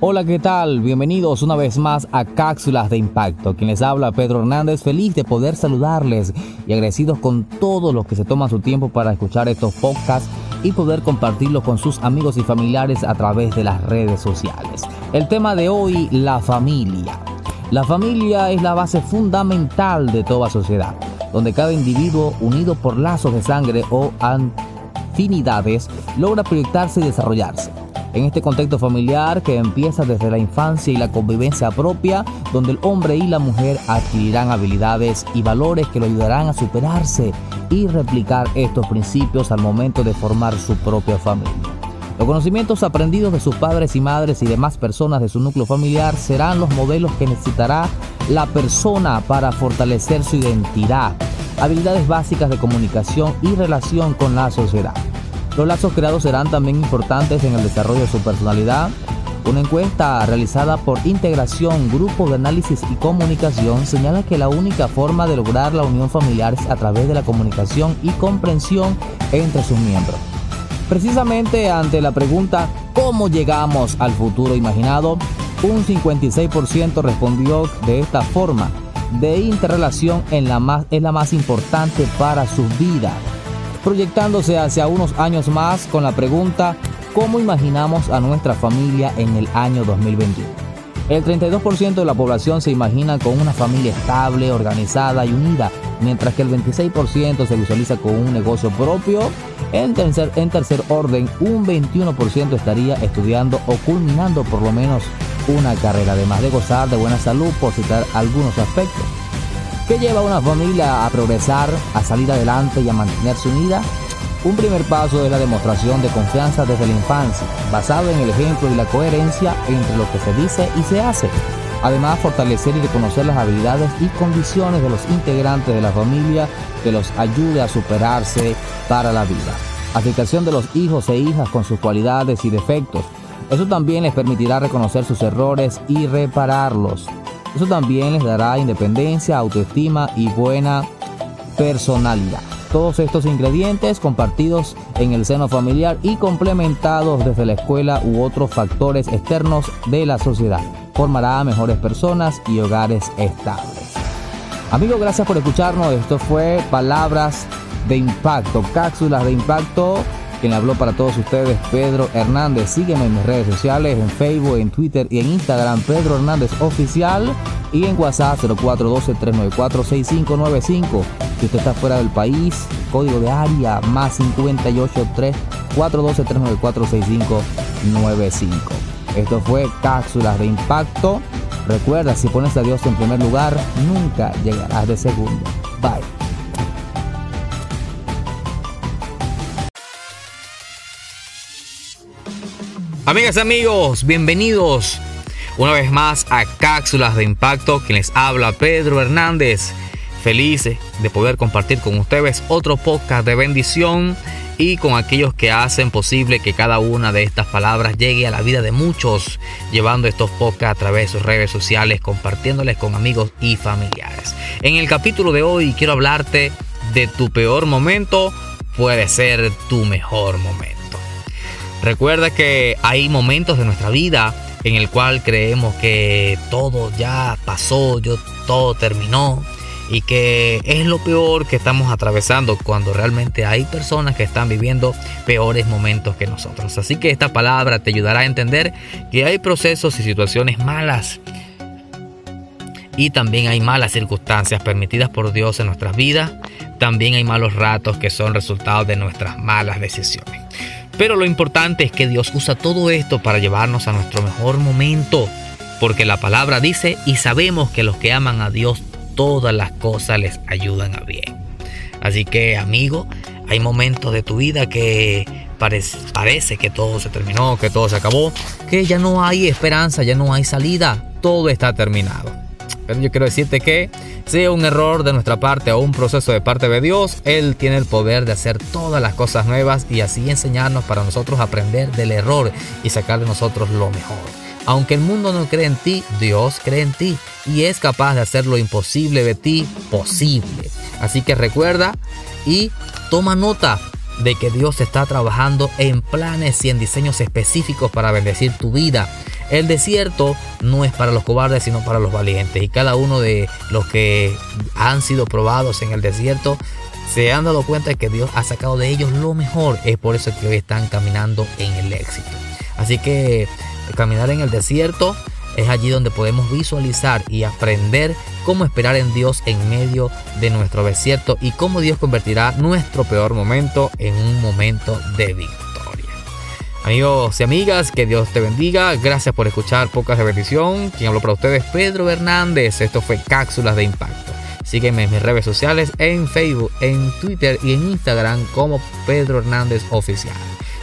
Hola, ¿qué tal? Bienvenidos una vez más a Cápsulas de Impacto. Quien les habla, Pedro Hernández, feliz de poder saludarles y agradecidos con todos los que se toman su tiempo para escuchar estos podcasts y poder compartirlos con sus amigos y familiares a través de las redes sociales. El tema de hoy, la familia. La familia es la base fundamental de toda sociedad, donde cada individuo, unido por lazos de sangre o afinidades, logra proyectarse y desarrollarse en este contexto familiar que empieza desde la infancia y la convivencia propia, donde el hombre y la mujer adquirirán habilidades y valores que lo ayudarán a superarse y replicar estos principios al momento de formar su propia familia. Los conocimientos aprendidos de sus padres y madres y demás personas de su núcleo familiar serán los modelos que necesitará la persona para fortalecer su identidad, habilidades básicas de comunicación y relación con la sociedad. Los lazos creados serán también importantes en el desarrollo de su personalidad. Una encuesta realizada por Integración, Grupo de Análisis y Comunicación señala que la única forma de lograr la unión familiar es a través de la comunicación y comprensión entre sus miembros. Precisamente ante la pregunta ¿cómo llegamos al futuro imaginado? Un 56% respondió de esta forma. De interrelación es la más importante para su vida proyectándose hacia unos años más con la pregunta ¿cómo imaginamos a nuestra familia en el año 2021? El 32% de la población se imagina con una familia estable, organizada y unida, mientras que el 26% se visualiza con un negocio propio. En tercer, en tercer orden, un 21% estaría estudiando o culminando por lo menos una carrera, además de gozar de buena salud, por citar algunos aspectos. ¿Qué lleva a una familia a progresar, a salir adelante y a mantenerse unida? Un primer paso es la demostración de confianza desde la infancia, basado en el ejemplo y la coherencia entre lo que se dice y se hace. Además, fortalecer y reconocer las habilidades y condiciones de los integrantes de la familia que los ayude a superarse para la vida. Aplicación de los hijos e hijas con sus cualidades y defectos. Eso también les permitirá reconocer sus errores y repararlos. Eso también les dará independencia, autoestima y buena personalidad. Todos estos ingredientes compartidos en el seno familiar y complementados desde la escuela u otros factores externos de la sociedad formará mejores personas y hogares estables. Amigos, gracias por escucharnos. Esto fue Palabras de Impacto, cápsulas de impacto quien habló para todos ustedes, Pedro Hernández. Sígueme en mis redes sociales, en Facebook, en Twitter y en Instagram, Pedro Hernández Oficial. Y en WhatsApp 0412-394-6595. Si usted está fuera del país, código de área más 583 412 6595 Esto fue Cápsulas de Impacto. Recuerda, si pones a Dios en primer lugar, nunca llegarás de segundo. Bye. Amigas, amigos, bienvenidos una vez más a Cápsulas de Impacto. Quien les habla, Pedro Hernández. Feliz de poder compartir con ustedes otro podcast de bendición y con aquellos que hacen posible que cada una de estas palabras llegue a la vida de muchos, llevando estos podcasts a través de sus redes sociales, compartiéndoles con amigos y familiares. En el capítulo de hoy quiero hablarte de tu peor momento puede ser tu mejor momento. Recuerda que hay momentos de nuestra vida en el cual creemos que todo ya pasó, yo, todo terminó y que es lo peor que estamos atravesando cuando realmente hay personas que están viviendo peores momentos que nosotros. Así que esta palabra te ayudará a entender que hay procesos y situaciones malas y también hay malas circunstancias permitidas por Dios en nuestras vidas. También hay malos ratos que son resultados de nuestras malas decisiones. Pero lo importante es que Dios usa todo esto para llevarnos a nuestro mejor momento, porque la palabra dice y sabemos que los que aman a Dios todas las cosas les ayudan a bien. Así que amigo, hay momentos de tu vida que parece, parece que todo se terminó, que todo se acabó, que ya no hay esperanza, ya no hay salida, todo está terminado. Pero yo quiero decirte que sea un error de nuestra parte o un proceso de parte de Dios, Él tiene el poder de hacer todas las cosas nuevas y así enseñarnos para nosotros aprender del error y sacar de nosotros lo mejor. Aunque el mundo no cree en ti, Dios cree en ti y es capaz de hacer lo imposible de ti posible. Así que recuerda y toma nota de que Dios está trabajando en planes y en diseños específicos para bendecir tu vida El desierto no es para los cobardes, sino para los valientes. Y cada uno de los que han sido probados en el desierto se han dado cuenta de que Dios ha sacado de ellos lo mejor. Es por eso que hoy están caminando en el éxito. Así que caminar en el desierto es allí donde podemos visualizar y aprender cómo esperar en Dios en medio de nuestro desierto y cómo Dios convertirá nuestro peor momento en un momento de victoria. Amigos y amigas, que Dios te bendiga. Gracias por escuchar Pocas de Bendición. Quien habló para ustedes, Pedro Hernández. Esto fue Cápsulas de Impacto. Sígueme en mis redes sociales, en Facebook, en Twitter y en Instagram como Pedro Hernández Oficial.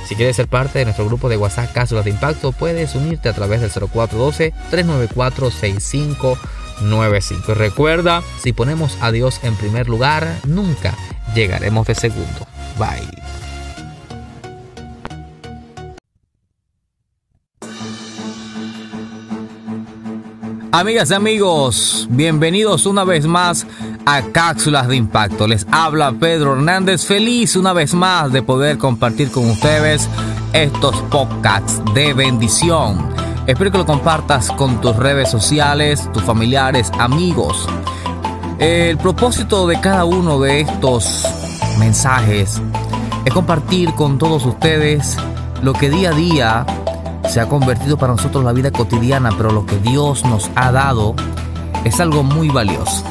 Si quieres ser parte de nuestro grupo de WhatsApp Cápsulas de Impacto, puedes unirte a través del 0412-394-6595. Recuerda, si ponemos a Dios en primer lugar, nunca llegaremos de segundo. Bye. Amigas y amigos, bienvenidos una vez más a Cápsulas de Impacto. Les habla Pedro Hernández, feliz una vez más de poder compartir con ustedes estos podcasts de bendición. Espero que lo compartas con tus redes sociales, tus familiares, amigos. El propósito de cada uno de estos mensajes es compartir con todos ustedes lo que día a día se ha convertido para nosotros la vida cotidiana, pero lo que Dios nos ha dado es algo muy valioso.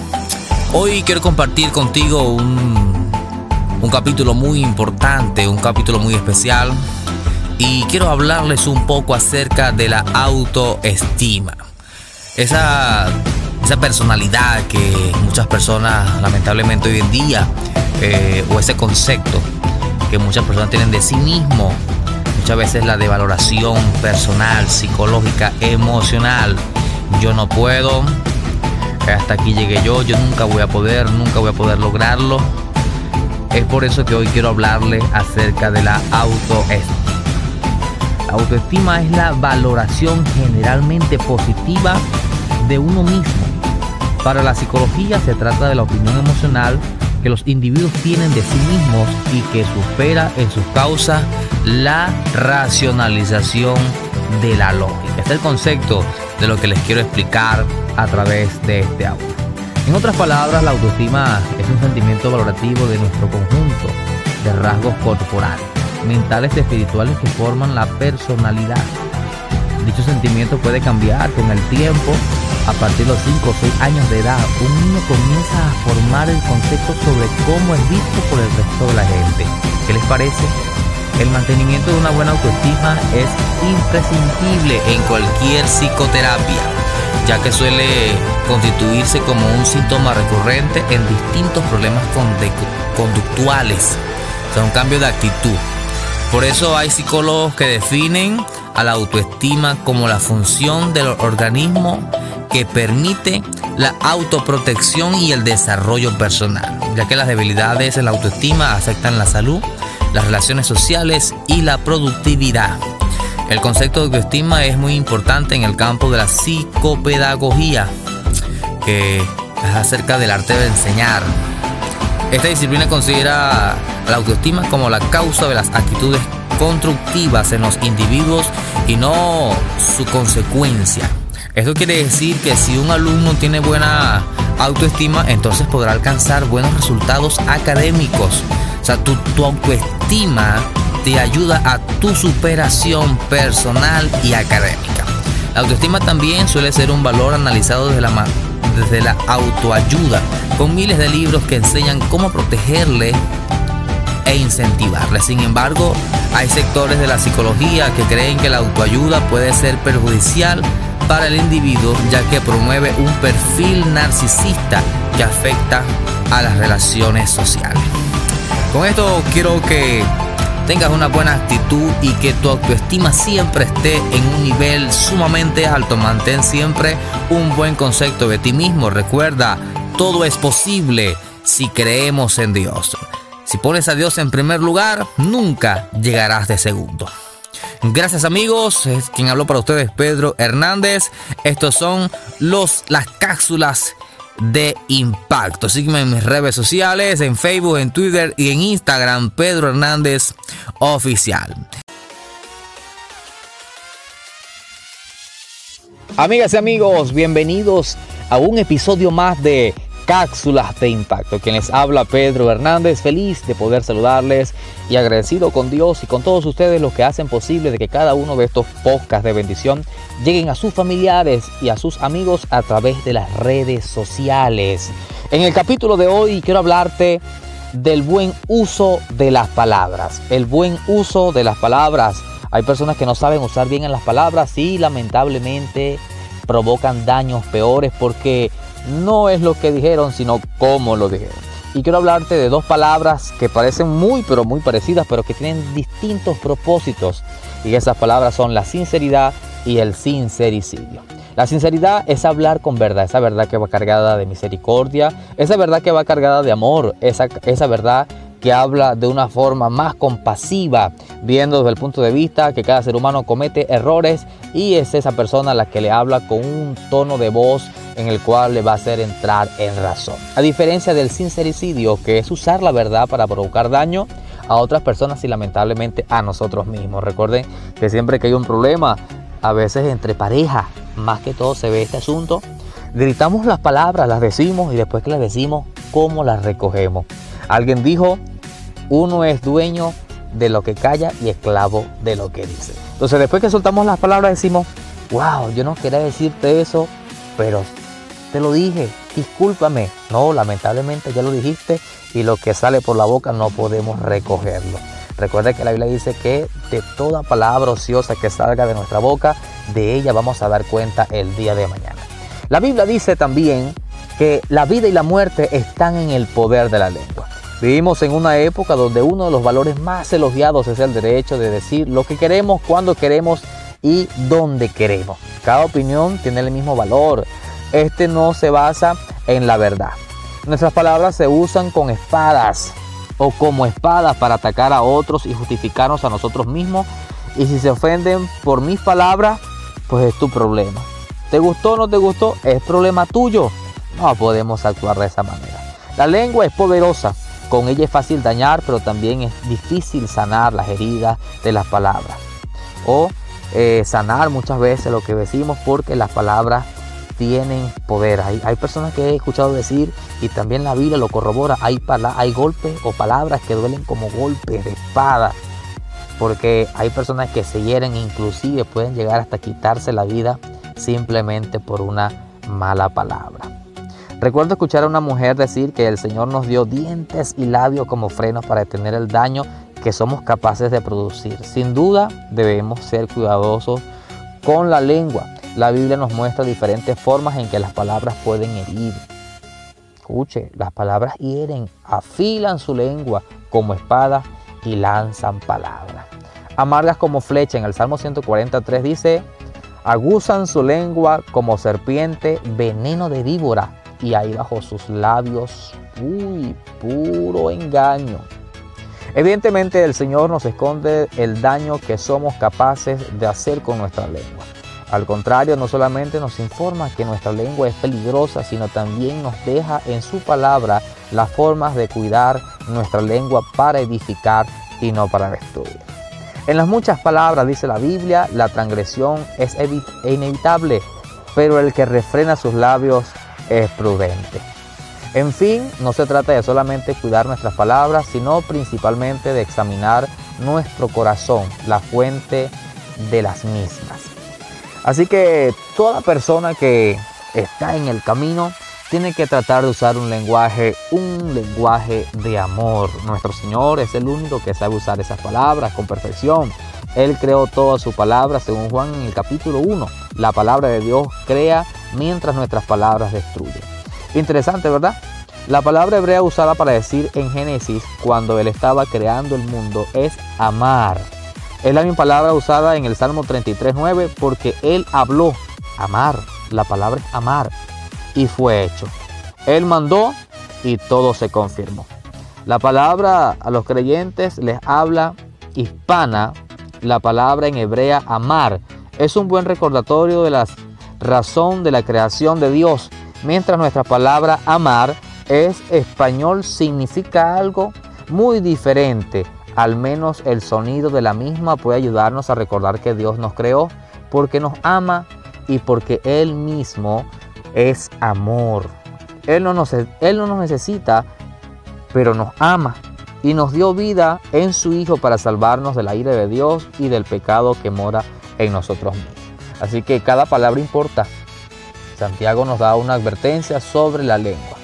Hoy quiero compartir contigo un, un capítulo muy importante, un capítulo muy especial y quiero hablarles un poco acerca de la autoestima. Esa, esa personalidad que muchas personas lamentablemente hoy en día, eh, o ese concepto que muchas personas tienen de sí mismo, muchas veces la devaloración personal, psicológica, emocional. Yo no puedo, hasta aquí llegué yo, yo nunca voy a poder, nunca voy a poder lograrlo. Es por eso que hoy quiero hablarle acerca de la autoestima. La autoestima es la valoración generalmente positiva de uno mismo. Para la psicología se trata de la opinión emocional que los individuos tienen de sí mismos y que supera en sus causas la racionalización de la lógica. Este es el concepto de lo que les quiero explicar a través de este audio. En otras palabras, la autoestima es un sentimiento valorativo de nuestro conjunto de rasgos corporales, mentales y espirituales que forman la personalidad. Dicho sentimiento puede cambiar con el tiempo. A partir de los 5 o 6 años de edad, un niño comienza a formar el concepto sobre cómo es visto por el resto de la gente. ¿Qué les parece? El mantenimiento de una buena autoestima es imprescindible en cualquier psicoterapia ya que suele constituirse como un síntoma recurrente en distintos problemas conductuales, o sea, un cambio de actitud. Por eso hay psicólogos que definen a la autoestima como la función del organismo que permite la autoprotección y el desarrollo personal, ya que las debilidades en la autoestima afectan la salud, las relaciones sociales y la productividad. El concepto de autoestima es muy importante en el campo de la psicopedagogía, que es acerca del arte de enseñar. Esta disciplina considera la autoestima como la causa de las actitudes constructivas en los individuos y no su consecuencia. Esto quiere decir que si un alumno tiene buena autoestima, entonces podrá alcanzar buenos resultados académicos. O sea, tu, tu autoestima te ayuda a tu superación personal y académica. La autoestima también suele ser un valor analizado desde la, desde la autoayuda, con miles de libros que enseñan cómo protegerle e incentivarle. Sin embargo, hay sectores de la psicología que creen que la autoayuda puede ser perjudicial para el individuo ya que promueve un perfil narcisista que afecta a las relaciones sociales. Con esto quiero que tengas una buena actitud y que tu autoestima siempre esté en un nivel sumamente alto. Mantén siempre un buen concepto de ti mismo. Recuerda, todo es posible si creemos en Dios. Si pones a Dios en primer lugar, nunca llegarás de segundo. Gracias amigos, es quien habló para ustedes Pedro Hernández. Estos son los las cápsulas de impacto. Sígueme en mis redes sociales, en Facebook, en Twitter y en Instagram, Pedro Hernández Oficial. Amigas y amigos, bienvenidos a un episodio más de Cápsulas de Impacto. Quien les habla Pedro Hernández, feliz de poder saludarles y agradecido con Dios y con todos ustedes los que hacen posible de que cada uno de estos podcasts de bendición lleguen a sus familiares y a sus amigos a través de las redes sociales. En el capítulo de hoy quiero hablarte del buen uso de las palabras. El buen uso de las palabras. Hay personas que no saben usar bien las palabras y lamentablemente provocan daños peores porque no es lo que dijeron, sino cómo lo dijeron. Y quiero hablarte de dos palabras que parecen muy, pero muy parecidas, pero que tienen distintos propósitos. Y esas palabras son la sinceridad y el sincericidio. La sinceridad es hablar con verdad, esa verdad que va cargada de misericordia, esa verdad que va cargada de amor, esa, esa verdad que habla de una forma más compasiva, viendo desde el punto de vista que cada ser humano comete errores y es esa persona la que le habla con un tono de voz en el cual le va a hacer entrar en razón. A diferencia del sincericidio, que es usar la verdad para provocar daño a otras personas y lamentablemente a nosotros mismos. Recuerden que siempre que hay un problema, a veces entre pareja, más que todo se ve este asunto, gritamos las palabras, las decimos y después que las decimos, ¿cómo las recogemos? Alguien dijo, uno es dueño de lo que calla y esclavo de lo que dice. Entonces después que soltamos las palabras decimos, wow, yo no quería decirte eso, pero te lo dije, discúlpame. No, lamentablemente ya lo dijiste y lo que sale por la boca no podemos recogerlo. Recuerda que la Biblia dice que de toda palabra ociosa que salga de nuestra boca, de ella vamos a dar cuenta el día de mañana. La Biblia dice también que la vida y la muerte están en el poder de la lengua. Vivimos en una época donde uno de los valores más elogiados es el derecho de decir lo que queremos, cuando queremos y donde queremos. Cada opinión tiene el mismo valor. Este no se basa en la verdad. Nuestras palabras se usan con espadas o como espadas para atacar a otros y justificarnos a nosotros mismos. Y si se ofenden por mis palabras, pues es tu problema. ¿Te gustó o no te gustó? Es problema tuyo. No podemos actuar de esa manera. La lengua es poderosa con ella es fácil dañar, pero también es difícil sanar las heridas de las palabras. O eh, sanar muchas veces lo que decimos porque las palabras tienen poder. Hay, personas que he escuchado decir, y también la Biblia lo corrobora, hay, hay golpes o palabras que duelen como golpes de espada. Porque hay personas que se hieren, inclusive pueden llegar hasta quitarse la vida simplemente por una mala palabra. Recuerdo escuchar a una mujer decir que el Señor nos dio dientes y labios como frenos para detener el daño que somos capaces de producir. Sin duda debemos ser cuidadosos con la lengua. La Biblia nos muestra diferentes formas en que las palabras pueden herir. Escuche, las palabras hieren, afilan su lengua como espada y lanzan palabras. Amargas como flecha en el Salmo 143 dice, aguzan su lengua como serpiente, veneno de víbora y hay bajo sus labios, uy, puro engaño. Evidentemente el Señor nos esconde el daño que somos capaces de hacer con nuestra lengua. Al contrario, no solamente nos informa que nuestra lengua es peligrosa, sino también nos deja en su palabra las formas de cuidar nuestra lengua para edificar y no para destruir. En las muchas palabras, dice la Biblia, la transgresión es inevitable, pero el que refrena sus labios es prudente. En fin, no se trata de solamente cuidar nuestras palabras, sino principalmente de examinar nuestro corazón, la fuente de las mismas. Así que toda persona que está en el camino tiene que tratar de usar un lenguaje, un lenguaje de amor. Nuestro Señor es el único que sabe usar esas palabras con perfección. Él creó toda su palabra, según Juan en el capítulo 1. La palabra de Dios crea mientras nuestras palabras destruyen. Interesante, ¿verdad? La palabra hebrea usada para decir en Génesis cuando él estaba creando el mundo es amar. Es la misma palabra usada en el Salmo 33.9 porque él habló, amar. La palabra es amar y fue hecho. Él mandó y todo se confirmó. La palabra a los creyentes les habla hispana la palabra en hebrea amar es un buen recordatorio de la razón de la creación de Dios, mientras nuestra palabra amar es español significa algo muy diferente. Al menos el sonido de la misma puede ayudarnos a recordar que Dios nos creó porque nos ama y porque Él mismo es amor. Él no nos, él no nos necesita, pero nos ama y nos dio vida en su Hijo para salvarnos de la ira de Dios y del pecado que mora en nosotros mismos. Así que cada palabra importa. Santiago nos da una advertencia sobre la lengua.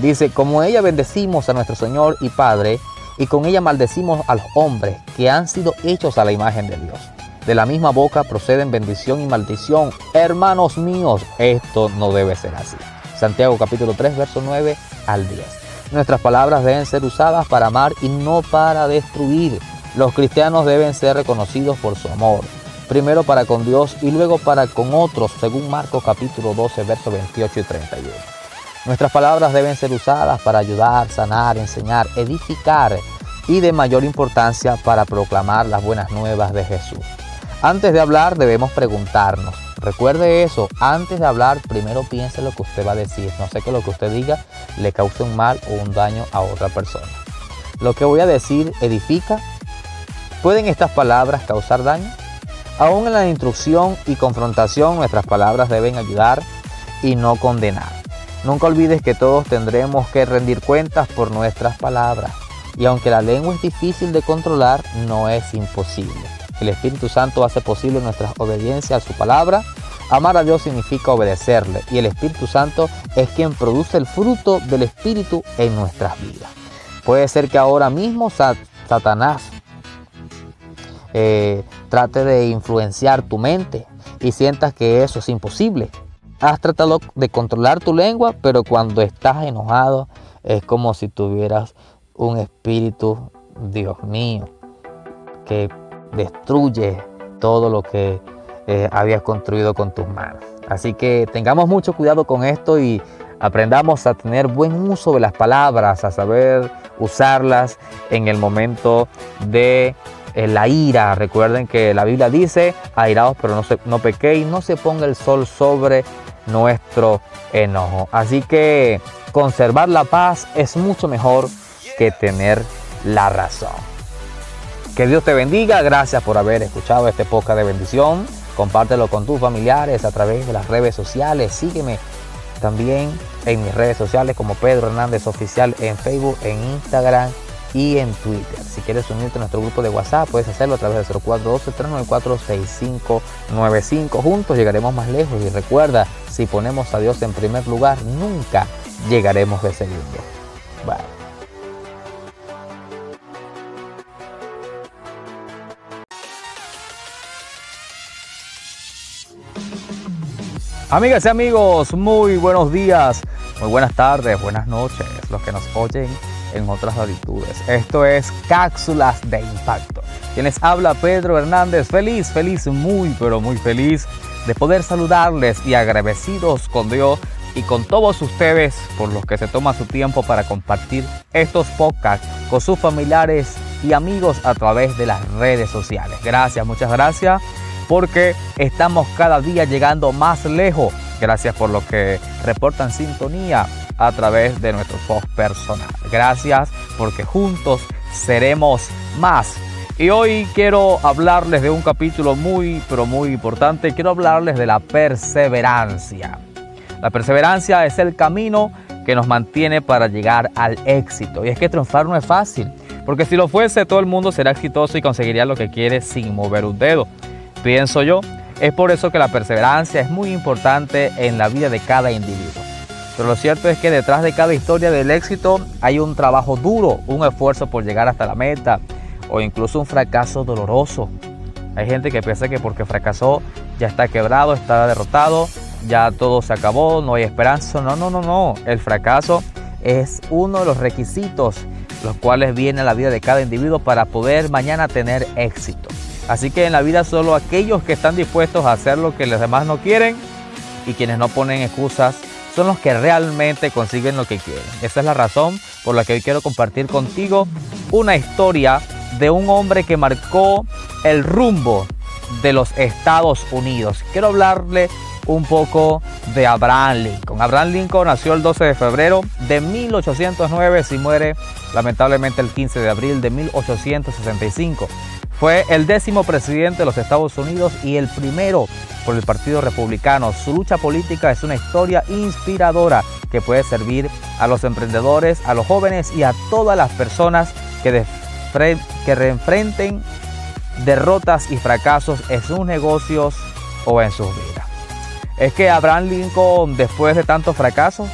Dice, como ella bendecimos a nuestro Señor y Padre, y con ella maldecimos a los hombres que han sido hechos a la imagen de Dios. De la misma boca proceden bendición y maldición. Hermanos míos, esto no debe ser así. Santiago capítulo 3, verso 9 al 10. Nuestras palabras deben ser usadas para amar y no para destruir. Los cristianos deben ser reconocidos por su amor, primero para con Dios y luego para con otros, según Marcos capítulo 12, verso 28 y 31. Nuestras palabras deben ser usadas para ayudar, sanar, enseñar, edificar y de mayor importancia para proclamar las buenas nuevas de Jesús. Antes de hablar debemos preguntarnos, recuerde eso, antes de hablar primero piense lo que usted va a decir, no sé que lo que usted diga le cause un mal o un daño a otra persona. Lo que voy a decir edifica. ¿Pueden estas palabras causar daño? Aún en la instrucción y confrontación nuestras palabras deben ayudar y no condenar. Nunca olvides que todos tendremos que rendir cuentas por nuestras palabras. Y aunque la lengua es difícil de controlar, no es imposible. El Espíritu Santo hace posible nuestra obediencia a su palabra. Amar a Dios significa obedecerle y el Espíritu Santo es quien produce el fruto del Espíritu en nuestras vidas. Puede ser que ahora mismo Satanás eh, trate de influenciar tu mente y sientas que eso es imposible. Has tratado de controlar tu lengua, pero cuando estás enojado es como si tuvieras un espíritu, Dios mío, que destruye todo lo que eh, habías construido con tus manos. Así que tengamos mucho cuidado con esto y aprendamos a tener buen uso de las palabras, a saber usarlas en el momento de eh, la ira. Recuerden que la Biblia dice, airaos pero no, se, no pequéis, no se ponga el sol sobre nuestro enojo. Así que conservar la paz es mucho mejor que tener la razón. Que Dios te bendiga. Gracias por haber escuchado este podcast de bendición. Compártelo con tus familiares a través de las redes sociales. Sígueme también en mis redes sociales como Pedro Hernández Oficial en Facebook, en Instagram y en Twitter. Si quieres unirte a nuestro grupo de WhatsApp, puedes hacerlo a través del 0412-394-6595. Juntos llegaremos más lejos y recuerda, si ponemos a Dios en primer lugar, nunca llegaremos de segundo. Bye. Amigas y amigos, muy buenos días, muy buenas tardes, buenas noches, los que nos oyen en otras latitudes. Esto es Cápsulas de Impacto. Quienes habla Pedro Hernández, feliz, feliz, muy, pero muy feliz de poder saludarles y agradecidos con Dios y con todos ustedes por los que se toman su tiempo para compartir estos podcasts con sus familiares y amigos a través de las redes sociales. Gracias, muchas gracias porque estamos cada día llegando más lejos. Gracias por lo que reportan sintonía a través de nuestro post personal. Gracias porque juntos seremos más. Y hoy quiero hablarles de un capítulo muy, pero muy importante. Quiero hablarles de la perseverancia. La perseverancia es el camino que nos mantiene para llegar al éxito. Y es que triunfar no es fácil, porque si lo fuese todo el mundo será exitoso y conseguiría lo que quiere sin mover un dedo pienso yo. Es por eso que la perseverancia es muy importante en la vida de cada individuo. Pero lo cierto es que detrás de cada historia del éxito hay un trabajo duro, un esfuerzo por llegar hasta la meta o incluso un fracaso doloroso. Hay gente que piensa que porque fracasó ya está quebrado, está derrotado, ya todo se acabó, no hay esperanza. No, no, no, no. El fracaso es uno de los requisitos los cuales viene a la vida de cada individuo para poder mañana tener éxito. Así que en la vida solo aquellos que están dispuestos a hacer lo que los demás no quieren y quienes no ponen excusas son los que realmente consiguen lo que quieren. Esa es la razón por la que hoy quiero compartir contigo una historia de un hombre que marcó el rumbo de los Estados Unidos. Quiero hablarle un poco de Abraham Lincoln. Abraham Lincoln nació el 12 de febrero de 1809 y muere lamentablemente el 15 de abril de 1865 Fue el décimo presidente de los Estados Unidos y el primero por el Partido Republicano. Su lucha política es una historia inspiradora que puede servir a los emprendedores, a los jóvenes y a todas las personas que, que reenfrenten derrotas y fracasos en sus negocios o en sus vidas. Es que Abraham Lincoln, después de tantos fracasos,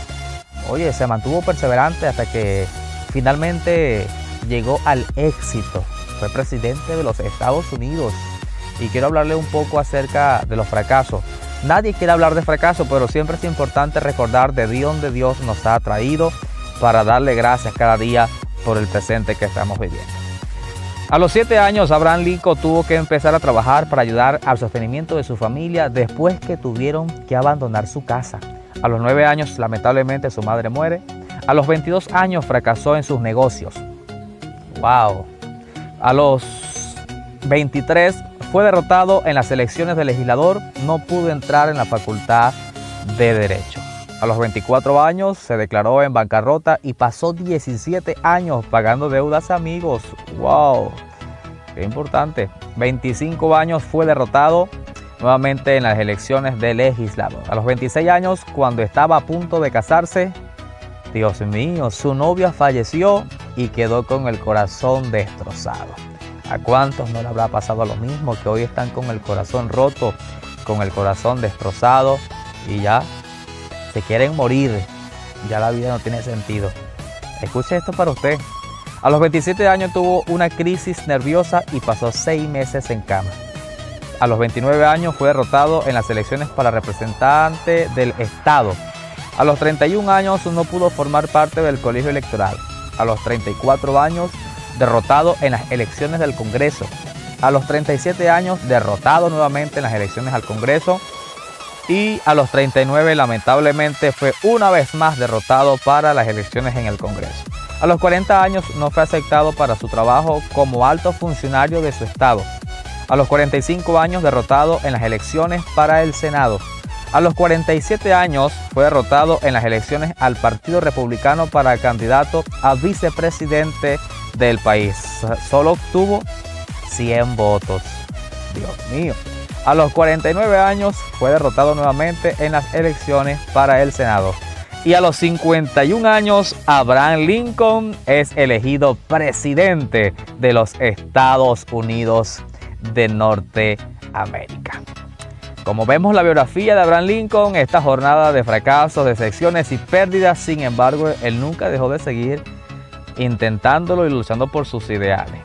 oye, se mantuvo perseverante hasta que finalmente llegó al éxito. Fue presidente de los Estados Unidos. Y quiero hablarle un poco acerca de los fracasos. Nadie quiere hablar de fracaso, pero siempre es importante recordar de dónde Dios nos ha traído para darle gracias cada día por el presente que estamos viviendo. A los siete años, Abraham Lincoln tuvo que empezar a trabajar para ayudar al sostenimiento de su familia después que tuvieron que abandonar su casa. A los nueve años, lamentablemente, su madre muere. A los 22 años, fracasó en sus negocios. ¡Wow! A los 23, fue derrotado en las elecciones de legislador. No pudo entrar en la facultad de Derecho. A los 24 años se declaró en bancarrota y pasó 17 años pagando deudas a amigos. ¡Wow! Qué importante. 25 años fue derrotado nuevamente en las elecciones de legislador. A los 26 años, cuando estaba a punto de casarse, Dios mío, su novia falleció y quedó con el corazón destrozado. ¿A cuántos no le habrá pasado lo mismo que hoy están con el corazón roto, con el corazón destrozado y ya se quieren morir, ya la vida no tiene sentido. Escuche esto para usted. A los 27 años tuvo una crisis nerviosa y pasó seis meses en cama. A los 29 años fue derrotado en las elecciones para representante del Estado. A los 31 años no pudo formar parte del colegio electoral. A los 34 años derrotado en las elecciones del Congreso. A los 37 años derrotado nuevamente en las elecciones al Congreso y a los 39 lamentablemente fue una vez más derrotado para las elecciones en el Congreso. A los 40 años no fue aceptado para su trabajo como alto funcionario de su estado. A los 45 años derrotado en las elecciones para el Senado. A los 47 años fue derrotado en las elecciones al Partido Republicano para candidato a vicepresidente del país. Solo obtuvo 100 votos. Dios mío. A los 49 años fue derrotado nuevamente en las elecciones para el Senado. Y a los 51 años, Abraham Lincoln es elegido presidente de los Estados Unidos de Norteamérica. Como vemos la biografía de Abraham Lincoln, esta jornada de fracasos, decepciones y pérdidas, sin embargo, él nunca dejó de seguir intentándolo y luchando por sus ideales.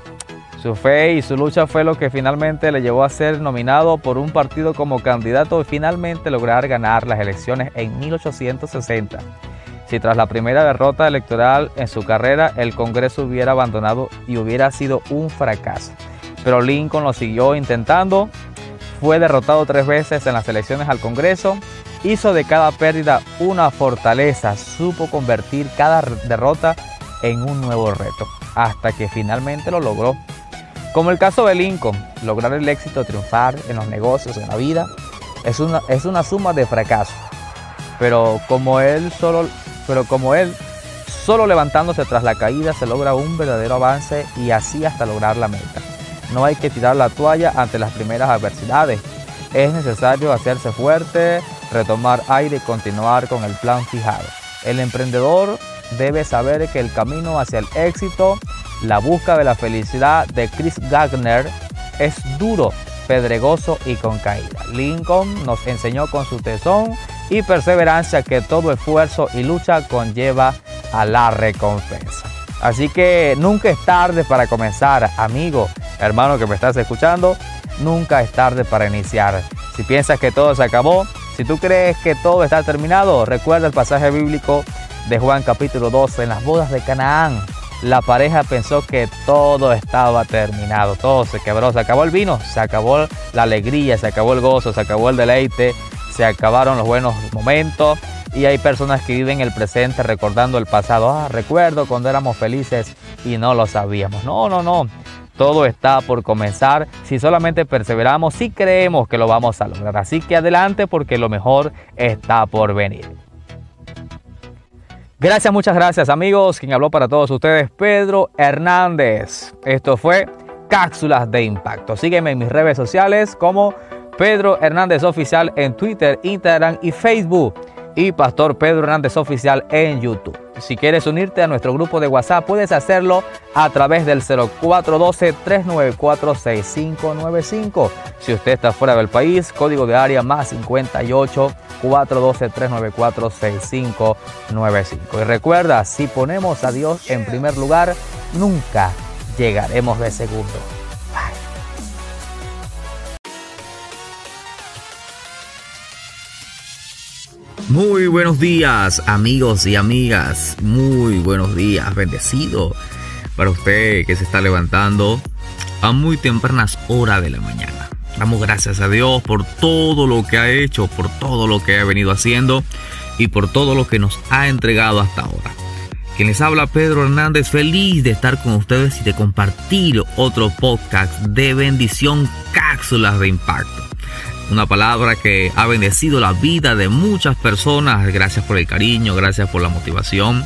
Su fe y su lucha fue lo que finalmente le llevó a ser nominado por un partido como candidato y finalmente lograr ganar las elecciones en 1860. Si tras la primera derrota electoral en su carrera el Congreso hubiera abandonado y hubiera sido un fracaso. Pero Lincoln lo siguió intentando, fue derrotado tres veces en las elecciones al Congreso, hizo de cada pérdida una fortaleza, supo convertir cada derrota en un nuevo reto, hasta que finalmente lo logró como el caso de Lincoln, lograr el éxito, triunfar en los negocios, en la vida, es una, es una suma de fracasos. Pero como él solo, pero como él solo levantándose tras la caída se logra un verdadero avance y así hasta lograr la meta. No hay que tirar la toalla ante las primeras adversidades. Es necesario hacerse fuerte, retomar aire y continuar con el plan fijado. El emprendedor debe saber que el camino hacia el éxito la busca de la felicidad de Chris Gagner es duro, pedregoso y con caída. Lincoln nos enseñó con su tesón y perseverancia que todo esfuerzo y lucha conlleva a la recompensa. Así que nunca es tarde para comenzar, amigo, hermano que me estás escuchando, nunca es tarde para iniciar. Si piensas que todo se acabó, si tú crees que todo está terminado, recuerda el pasaje bíblico de Juan capítulo 12 en las bodas de Canaán la pareja pensó que todo estaba terminado, todo se quebró, se acabó el vino, se acabó la alegría, se acabó el gozo, se acabó el deleite, se acabaron los buenos momentos y hay personas que viven el presente recordando el pasado. Ah, recuerdo cuando éramos felices y no lo sabíamos. No, no, no. Todo está por comenzar si solamente perseveramos, si creemos que lo vamos a lograr. Así que adelante porque lo mejor está por venir. Gracias, muchas gracias amigos. Quien habló para todos ustedes, Pedro Hernández. Esto fue cápsulas de impacto. Sígueme en mis redes sociales como Pedro Hernández Oficial en Twitter, Instagram y Facebook y Pastor Pedro Hernández Oficial en YouTube. Si quieres unirte a nuestro grupo de WhatsApp, puedes hacerlo a través del 0412-394-6595. Si usted está fuera del país, código de área más 58 412-394-6595. Y recuerda, si ponemos a Dios en primer lugar, nunca llegaremos de segundo. Muy buenos días amigos y amigas, muy buenos días, bendecido para usted que se está levantando a muy tempranas horas de la mañana. Damos gracias a Dios por todo lo que ha hecho, por todo lo que ha venido haciendo y por todo lo que nos ha entregado hasta ahora. Quien les habla Pedro Hernández, feliz de estar con ustedes y de compartir otro podcast de bendición, cápsulas de impacto. Una palabra que ha bendecido la vida de muchas personas. Gracias por el cariño, gracias por la motivación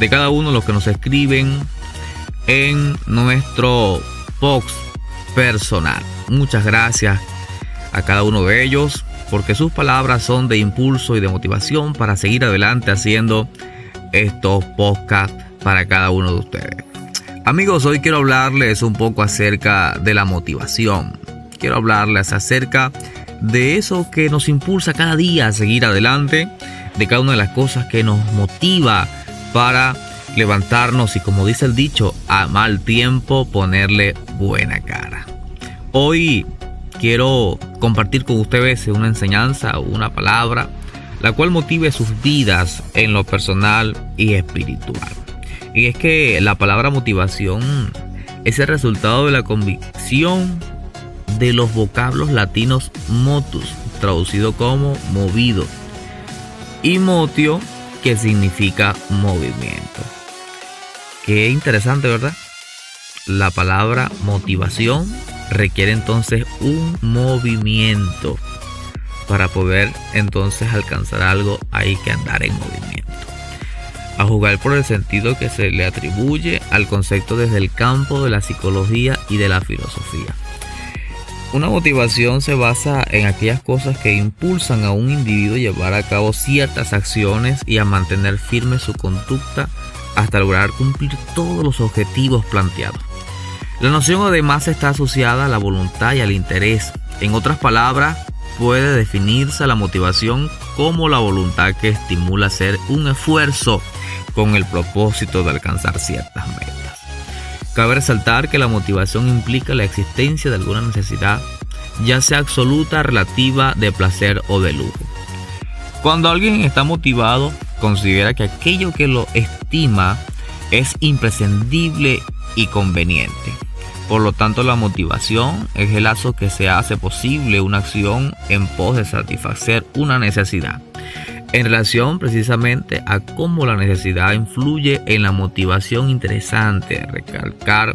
de cada uno de los que nos escriben en nuestro box personal. Muchas gracias a cada uno de ellos porque sus palabras son de impulso y de motivación para seguir adelante haciendo estos podcasts para cada uno de ustedes. Amigos, hoy quiero hablarles un poco acerca de la motivación. Quiero hablarles acerca de eso que nos impulsa cada día a seguir adelante, de cada una de las cosas que nos motiva para levantarnos y como dice el dicho, a mal tiempo ponerle buena cara. Hoy quiero compartir con ustedes una enseñanza, una palabra, la cual motive sus vidas en lo personal y espiritual. Y es que la palabra motivación es el resultado de la convicción de los vocablos latinos motus, traducido como movido, y motio, que significa movimiento. Qué interesante, ¿verdad? La palabra motivación requiere entonces un movimiento. Para poder entonces alcanzar algo hay que andar en movimiento. A jugar por el sentido que se le atribuye al concepto desde el campo de la psicología y de la filosofía. Una motivación se basa en aquellas cosas que impulsan a un individuo a llevar a cabo ciertas acciones y a mantener firme su conducta hasta lograr cumplir todos los objetivos planteados. La noción además está asociada a la voluntad y al interés. En otras palabras, puede definirse la motivación como la voluntad que estimula hacer un esfuerzo con el propósito de alcanzar ciertas metas. Cabe resaltar que la motivación implica la existencia de alguna necesidad, ya sea absoluta, relativa, de placer o de lujo. Cuando alguien está motivado, considera que aquello que lo estima es imprescindible y conveniente. Por lo tanto, la motivación es el lazo que se hace posible una acción en pos de satisfacer una necesidad en relación precisamente a cómo la necesidad influye en la motivación interesante recalcar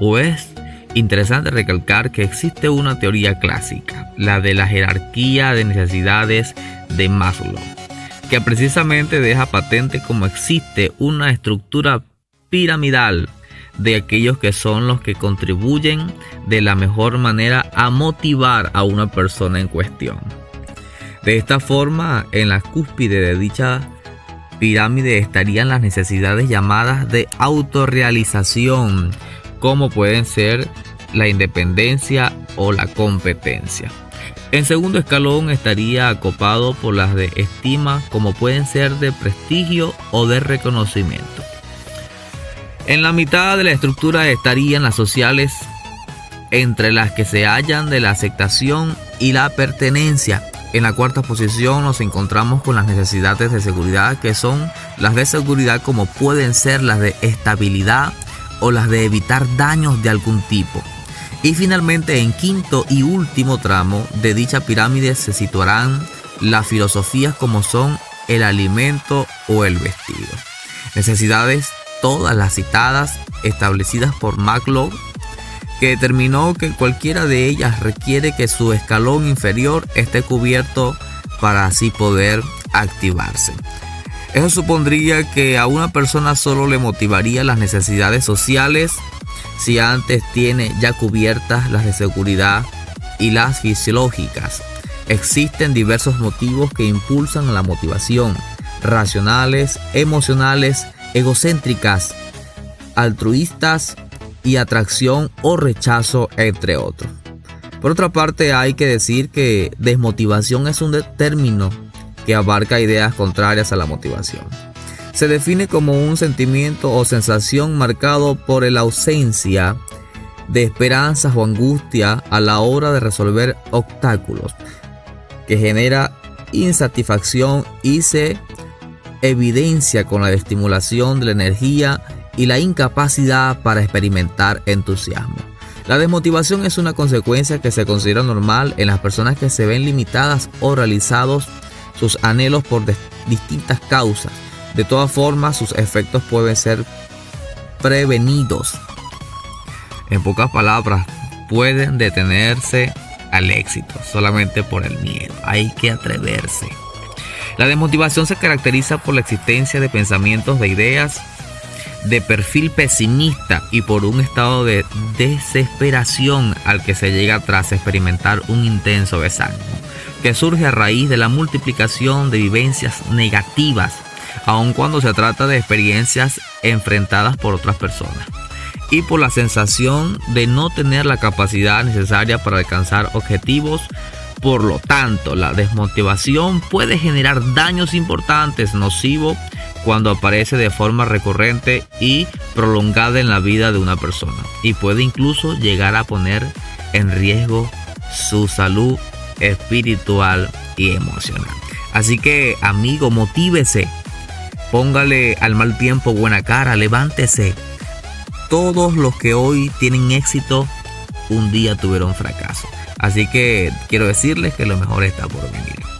o es interesante recalcar que existe una teoría clásica, la de la jerarquía de necesidades de Maslow, que precisamente deja patente cómo existe una estructura piramidal de aquellos que son los que contribuyen de la mejor manera a motivar a una persona en cuestión. De esta forma, en la cúspide de dicha pirámide estarían las necesidades llamadas de autorrealización, como pueden ser la independencia o la competencia. En segundo escalón estaría acopado por las de estima, como pueden ser de prestigio o de reconocimiento. En la mitad de la estructura estarían las sociales, entre las que se hallan de la aceptación y la pertenencia, en la cuarta posición nos encontramos con las necesidades de seguridad que son las de seguridad como pueden ser las de estabilidad o las de evitar daños de algún tipo. Y finalmente en quinto y último tramo de dicha pirámide se situarán las filosofías como son el alimento o el vestido. Necesidades todas las citadas establecidas por Maslow que determinó que cualquiera de ellas requiere que su escalón inferior esté cubierto para así poder activarse. Eso supondría que a una persona solo le motivaría las necesidades sociales si antes tiene ya cubiertas las de seguridad y las fisiológicas. Existen diversos motivos que impulsan la motivación, racionales, emocionales, egocéntricas, altruistas y atracción o rechazo, entre otros. Por otra parte, hay que decir que desmotivación es un término que abarca ideas contrarias a la motivación. Se define como un sentimiento o sensación marcado por la ausencia de esperanzas o angustia a la hora de resolver obstáculos, que genera insatisfacción y se evidencia con la estimulación de la energía y la incapacidad para experimentar entusiasmo. La desmotivación es una consecuencia que se considera normal en las personas que se ven limitadas o realizados sus anhelos por distintas causas. De todas formas, sus efectos pueden ser prevenidos. En pocas palabras, pueden detenerse al éxito solamente por el miedo. Hay que atreverse. La desmotivación se caracteriza por la existencia de pensamientos, de ideas de perfil pesimista y por un estado de desesperación al que se llega tras experimentar un intenso desánimo, que surge a raíz de la multiplicación de vivencias negativas, aun cuando se trata de experiencias enfrentadas por otras personas, y por la sensación de no tener la capacidad necesaria para alcanzar objetivos. Por lo tanto, la desmotivación puede generar daños importantes, nocivos cuando aparece de forma recurrente y prolongada en la vida de una persona y puede incluso llegar a poner en riesgo su salud espiritual y emocional. Así que amigo, motívese, póngale al mal tiempo buena cara, levántese. Todos los que hoy tienen éxito un día tuvieron fracaso. Así que quiero decirles que lo mejor está por venir.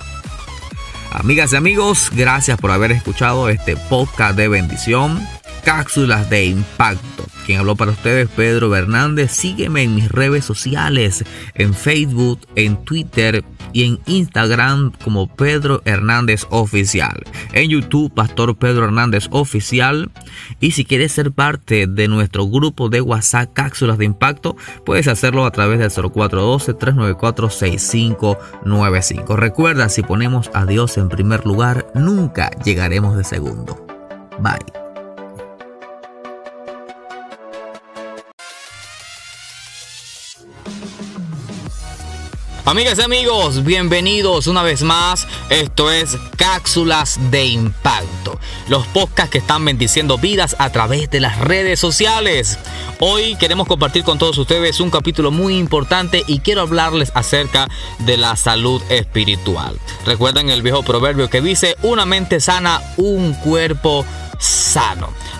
Amigas y amigos, gracias por haber escuchado este podcast de bendición, cápsulas de impacto. Quien habló para ustedes, Pedro Hernández. Sígueme en mis redes sociales, en Facebook, en Twitter y en Instagram como Pedro Hernández Oficial. En YouTube, Pastor Pedro Hernández Oficial. Y si quieres ser parte de nuestro grupo de WhatsApp Cápsulas de Impacto, puedes hacerlo a través del 0412-394-6595. Recuerda, si ponemos a Dios en primer lugar, nunca llegaremos de segundo. Bye. Amigas y amigos, bienvenidos una vez más. Esto es Cápsulas de Impacto, los podcasts que están bendiciendo vidas a través de las redes sociales. Hoy queremos compartir con todos ustedes un capítulo muy importante y quiero hablarles acerca de la salud espiritual. Recuerden el viejo proverbio que dice, una mente sana, un cuerpo sano.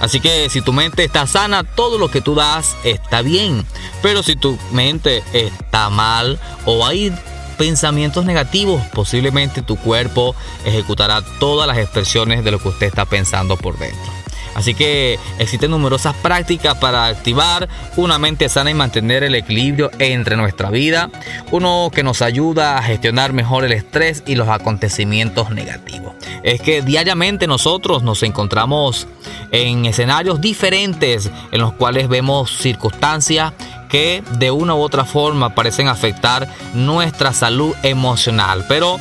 Así que si tu mente está sana, todo lo que tú das está bien. Pero si tu mente está mal o hay pensamientos negativos, posiblemente tu cuerpo ejecutará todas las expresiones de lo que usted está pensando por dentro. Así que existen numerosas prácticas para activar una mente sana y mantener el equilibrio entre nuestra vida. Uno que nos ayuda a gestionar mejor el estrés y los acontecimientos negativos. Es que diariamente nosotros nos encontramos en escenarios diferentes en los cuales vemos circunstancias que de una u otra forma parecen afectar nuestra salud emocional. Pero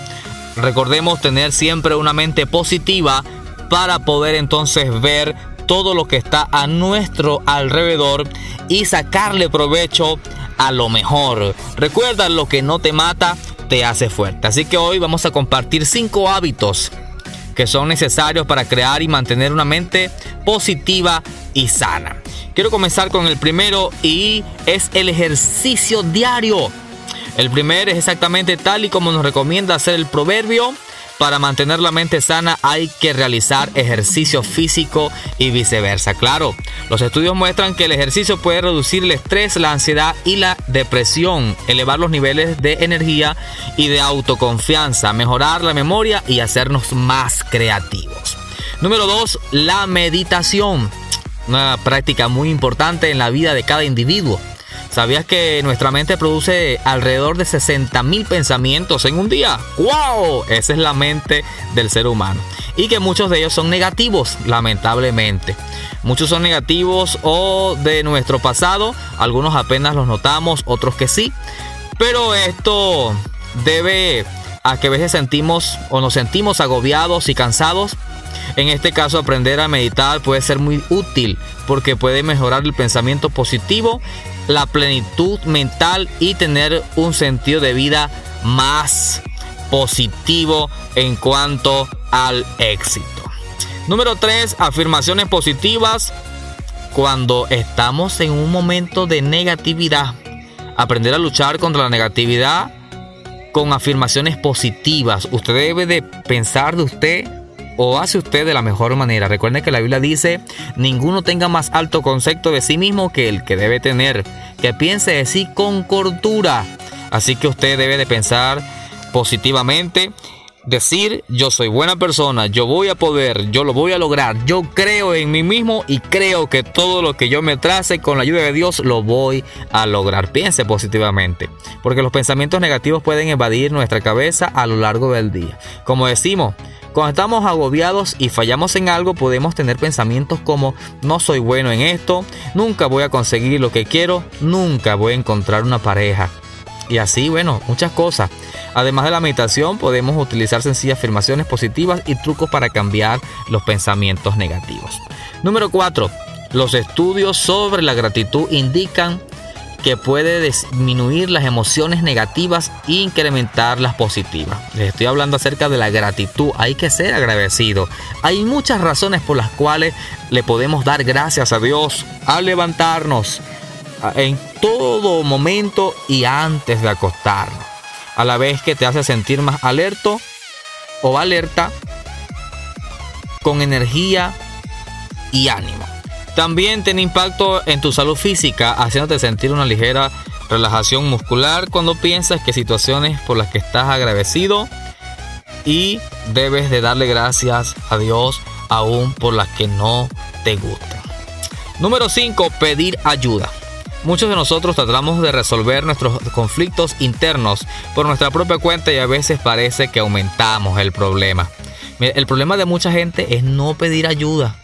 recordemos tener siempre una mente positiva para poder entonces ver todo lo que está a nuestro alrededor y sacarle provecho a lo mejor. Recuerda, lo que no te mata te hace fuerte. Así que hoy vamos a compartir cinco hábitos que son necesarios para crear y mantener una mente positiva y sana. Quiero comenzar con el primero y es el ejercicio diario. El primero es exactamente tal y como nos recomienda hacer el proverbio para mantener la mente sana hay que realizar ejercicio físico y viceversa. Claro, los estudios muestran que el ejercicio puede reducir el estrés, la ansiedad y la depresión, elevar los niveles de energía y de autoconfianza, mejorar la memoria y hacernos más creativos. Número 2. La meditación. Una práctica muy importante en la vida de cada individuo. ¿Sabías que nuestra mente produce alrededor de 60 mil pensamientos en un día? ¡Wow! Esa es la mente del ser humano. y que muchos de ellos son negativos, lamentablemente. Muchos son negativos o de nuestro pasado, algunos apenas los notamos, otros que sí. Pero esto debe a que a veces sentimos o nos sentimos agobiados y cansados. En este caso, aprender a meditar puede ser muy útil porque puede mejorar el pensamiento positivo, la plenitud mental y tener un sentido de vida más positivo en cuanto al éxito. Número 3. Afirmaciones positivas cuando estamos en un momento de negatividad. Aprender a luchar contra la negatividad con afirmaciones positivas. Usted debe de pensar de usted o hace usted de la mejor manera. Recuerde que la Biblia dice, ninguno tenga más alto concepto de sí mismo que el que debe tener, que piense de sí con cordura. Así que usted debe de pensar positivamente, decir yo soy buena persona, yo voy a poder, yo lo voy a lograr, yo creo en mí mismo y creo que todo lo que yo me trace con la ayuda de Dios lo voy a lograr. Piense positivamente, porque los pensamientos negativos pueden evadir nuestra cabeza a lo largo del día. Como decimos, cuando estamos agobiados y fallamos en algo, podemos tener pensamientos como no soy bueno en esto, nunca voy a conseguir lo que quiero, nunca voy a encontrar una pareja. Y así, bueno, muchas cosas. Además de la meditación, podemos utilizar sencillas afirmaciones positivas y trucos para cambiar los pensamientos negativos. Número 4. Los estudios sobre la gratitud indican que puede disminuir las emociones negativas e incrementar las positivas. Les estoy hablando acerca de la gratitud. Hay que ser agradecido. Hay muchas razones por las cuales le podemos dar gracias a Dios al levantarnos en todo momento y antes de acostarnos. A la vez que te hace sentir más alerto o alerta con energía y ánimo. También tiene impacto en tu salud física, haciéndote sentir una ligera relajación muscular cuando piensas que situaciones por las que estás agradecido y debes de darle gracias a Dios aún por las que no te gustan. Número 5. Pedir ayuda. Muchos de nosotros tratamos de resolver nuestros conflictos internos por nuestra propia cuenta y a veces parece que aumentamos el problema. El problema de mucha gente es no pedir ayuda.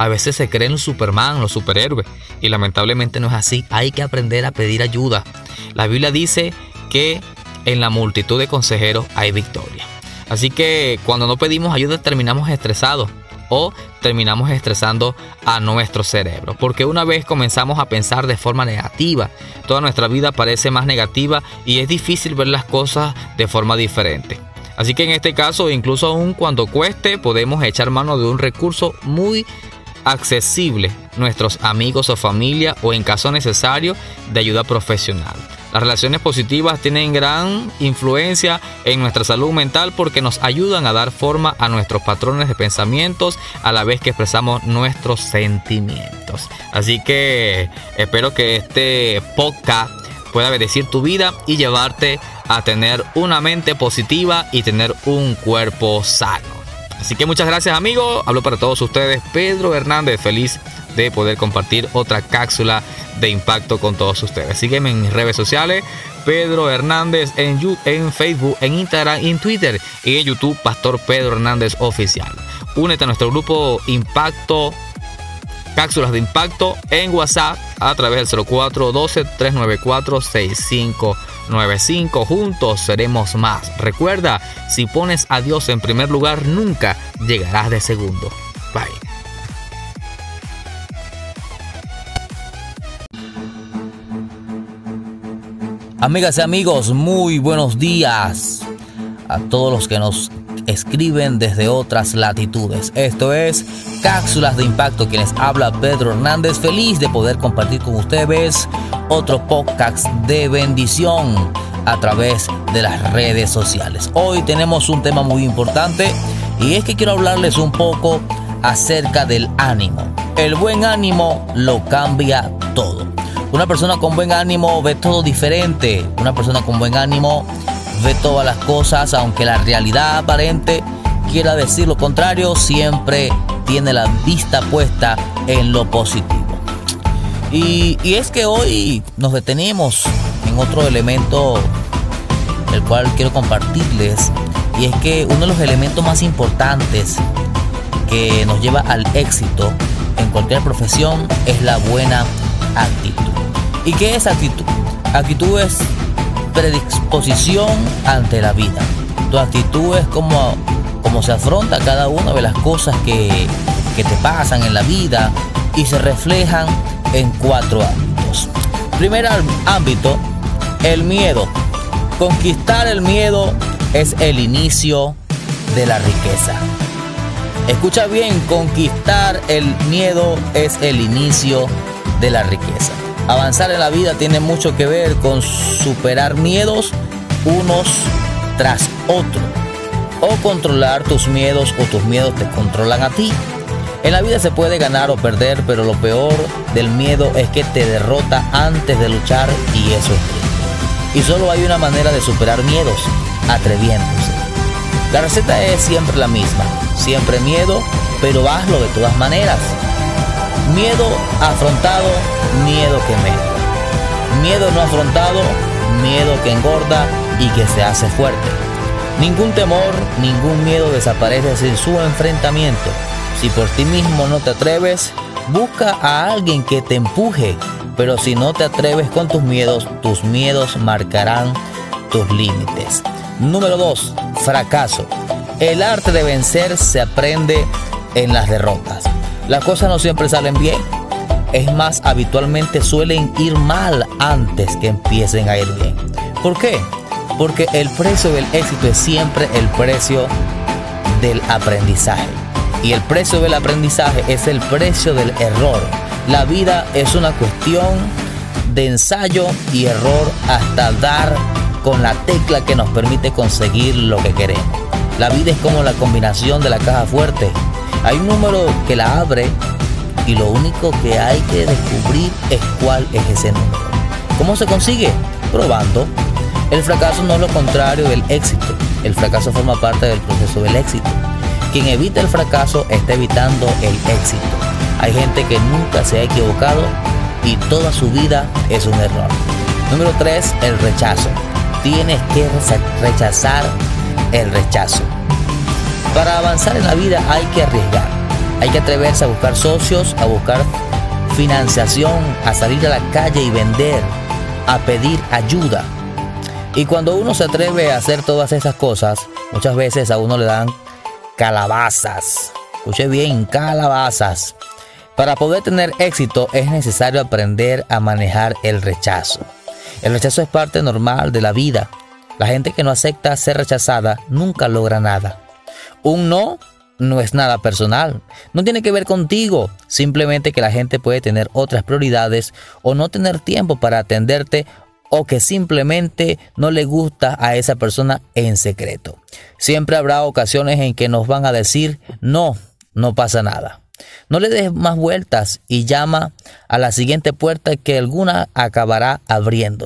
A veces se creen Superman, los superhéroes, y lamentablemente no es así. Hay que aprender a pedir ayuda. La Biblia dice que en la multitud de consejeros hay victoria. Así que cuando no pedimos ayuda terminamos estresados o terminamos estresando a nuestro cerebro. Porque una vez comenzamos a pensar de forma negativa, toda nuestra vida parece más negativa y es difícil ver las cosas de forma diferente. Así que en este caso, incluso aún cuando cueste, podemos echar mano de un recurso muy accesible nuestros amigos o familia o en caso necesario de ayuda profesional. Las relaciones positivas tienen gran influencia en nuestra salud mental porque nos ayudan a dar forma a nuestros patrones de pensamientos a la vez que expresamos nuestros sentimientos. Así que espero que este podcast pueda bendecir tu vida y llevarte a tener una mente positiva y tener un cuerpo sano. Así que muchas gracias amigos. Hablo para todos ustedes. Pedro Hernández, feliz de poder compartir otra cápsula de impacto con todos ustedes. Sígueme en mis redes sociales. Pedro Hernández en, en Facebook, en Instagram en Twitter. Y en YouTube, Pastor Pedro Hernández Oficial. Únete a nuestro grupo Impacto cápsulas de impacto en WhatsApp a través del 0412 394 65 95. Juntos seremos más. Recuerda, si pones a Dios en primer lugar, nunca llegarás de segundo. Bye. Amigas y amigos, muy buenos días a todos los que nos escriben desde otras latitudes. Esto es Cápsulas de Impacto, quienes habla Pedro Hernández, feliz de poder compartir con ustedes otro podcast de bendición a través de las redes sociales. Hoy tenemos un tema muy importante y es que quiero hablarles un poco acerca del ánimo. El buen ánimo lo cambia todo. Una persona con buen ánimo ve todo diferente. Una persona con buen ánimo ve todas las cosas, aunque la realidad aparente quiera decir lo contrario, siempre tiene la vista puesta en lo positivo. Y, es que hoy nos detenemos en otro elemento el cual quiero compartirles y es que uno de los elementos más importantes que nos lleva al éxito en cualquier profesión es la buena actitud. ¿Y qué es actitud? Actitud es predisposición ante la vida. Tu actitud es como, como se afronta cada una de las cosas que, que te pasan en la vida y se reflejan en cuatro ámbitos. Primer ámbito, el miedo. Conquistar el miedo es el inicio de la riqueza. Escucha bien, conquistar el miedo es el inicio de la riqueza. Avanzar en la vida tiene mucho que ver con superar miedos unos tras otros. O controlar tus miedos o tus miedos te controlan a ti. En la vida se puede ganar o perder, pero lo peor del miedo es que te derrota antes de luchar y eso es. Y solo hay una manera de superar miedos, atreviéndose. La receta es siempre la misma, siempre miedo, pero hazlo de todas maneras. Miedo afrontado, miedo que me. Miedo no afrontado, miedo que engorda y que se hace fuerte. Ningún temor, ningún miedo desaparece sin su enfrentamiento. Si por ti mismo no te atreves, busca a alguien que te empuje. Pero si no te atreves con tus miedos, tus miedos marcarán tus límites. Número 2. Fracaso. El arte de vencer se aprende en las derrotas. Las cosas no siempre salen bien. Es más, habitualmente suelen ir mal antes que empiecen a ir bien. ¿Por qué? Porque el precio del éxito es siempre el precio del aprendizaje. Y el precio del aprendizaje es el precio del error. La vida es una cuestión de ensayo y error hasta dar con la tecla que nos permite conseguir lo que queremos. La vida es como la combinación de la caja fuerte. Hay un número que la abre y lo único que hay que descubrir es cuál es ese número. ¿Cómo se consigue? Probando. El fracaso no es lo contrario del éxito. El fracaso forma parte del proceso del éxito. Quien evita el fracaso está evitando el éxito. Hay gente que nunca se ha equivocado y toda su vida es un error. Número 3. El rechazo tienes que rechazar el rechazo. Para avanzar en la vida hay que arriesgar, hay que atreverse a buscar socios, a buscar financiación, a salir a la calle y vender, a pedir ayuda. Y cuando uno se atreve a hacer todas esas cosas, muchas veces a uno le dan calabazas. Escuche bien, calabazas. Para poder tener éxito es necesario aprender a manejar el rechazo. El rechazo es parte normal de la vida. La gente que no acepta ser rechazada nunca logra nada. Un no no es nada personal. No tiene que ver contigo. Simplemente que la gente puede tener otras prioridades o no tener tiempo para atenderte o que simplemente no le gusta a esa persona en secreto. Siempre habrá ocasiones en que nos van a decir no, no pasa nada. No le des más vueltas y llama a la siguiente puerta que alguna acabará abriendo.